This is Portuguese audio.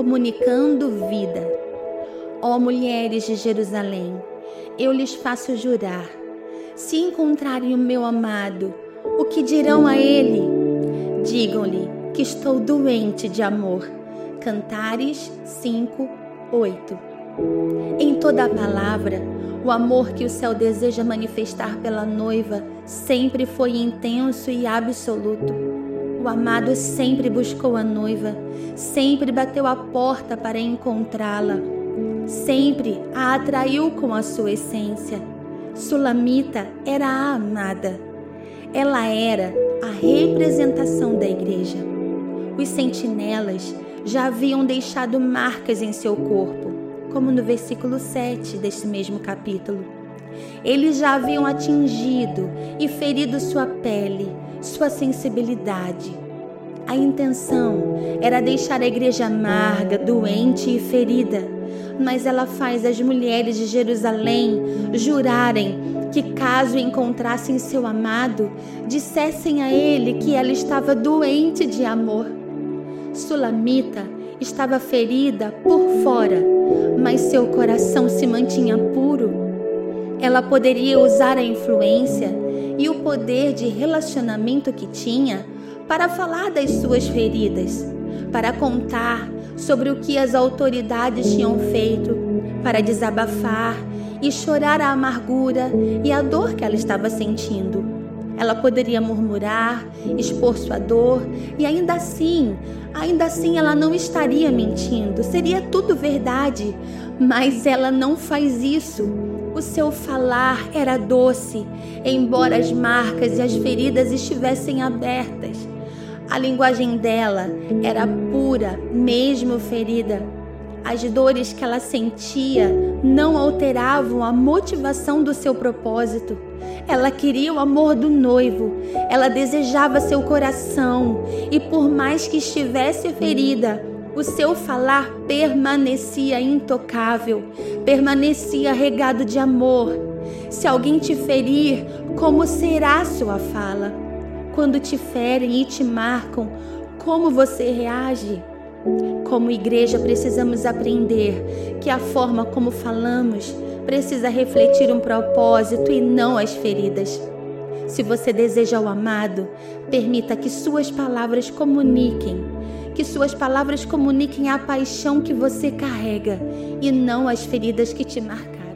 comunicando vida. Ó mulheres de Jerusalém, eu lhes faço jurar: se encontrarem o meu amado, o que dirão a ele? Digam-lhe que estou doente de amor. Cantares 5, 8. Em toda a palavra, o amor que o céu deseja manifestar pela noiva sempre foi intenso e absoluto. O amado sempre buscou a noiva, sempre bateu a porta para encontrá-la, sempre a atraiu com a sua essência. Sulamita era a amada. Ela era a representação da igreja. Os sentinelas já haviam deixado marcas em seu corpo como no versículo 7 deste mesmo capítulo. Eles já haviam atingido e ferido sua pele, sua sensibilidade. A intenção era deixar a igreja amarga, doente e ferida, mas ela faz as mulheres de Jerusalém jurarem que, caso encontrassem seu amado, dissessem a ele que ela estava doente de amor. Sulamita estava ferida por fora, mas seu coração se mantinha puro. Ela poderia usar a influência e o poder de relacionamento que tinha para falar das suas feridas, para contar sobre o que as autoridades tinham feito, para desabafar e chorar a amargura e a dor que ela estava sentindo. Ela poderia murmurar, expor sua dor e ainda assim, ainda assim ela não estaria mentindo, seria tudo verdade. Mas ela não faz isso. O seu falar era doce, embora as marcas e as feridas estivessem abertas. A linguagem dela era pura, mesmo ferida. As dores que ela sentia não alteravam a motivação do seu propósito. Ela queria o amor do noivo, ela desejava seu coração, e por mais que estivesse ferida, o seu falar permanecia intocável, permanecia regado de amor. Se alguém te ferir, como será sua fala? Quando te ferem e te marcam, como você reage? Como igreja, precisamos aprender que a forma como falamos precisa refletir um propósito e não as feridas. Se você deseja o amado, permita que suas palavras comuniquem, que suas palavras comuniquem a paixão que você carrega e não as feridas que te marcam.